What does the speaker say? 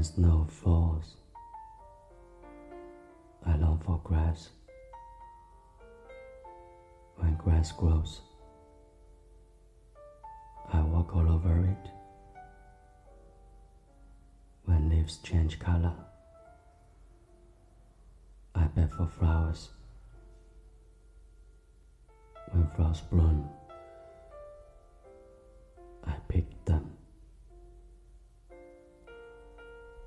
When snow falls, I long for grass. When grass grows, I walk all over it. When leaves change color, I beg for flowers. When flowers bloom,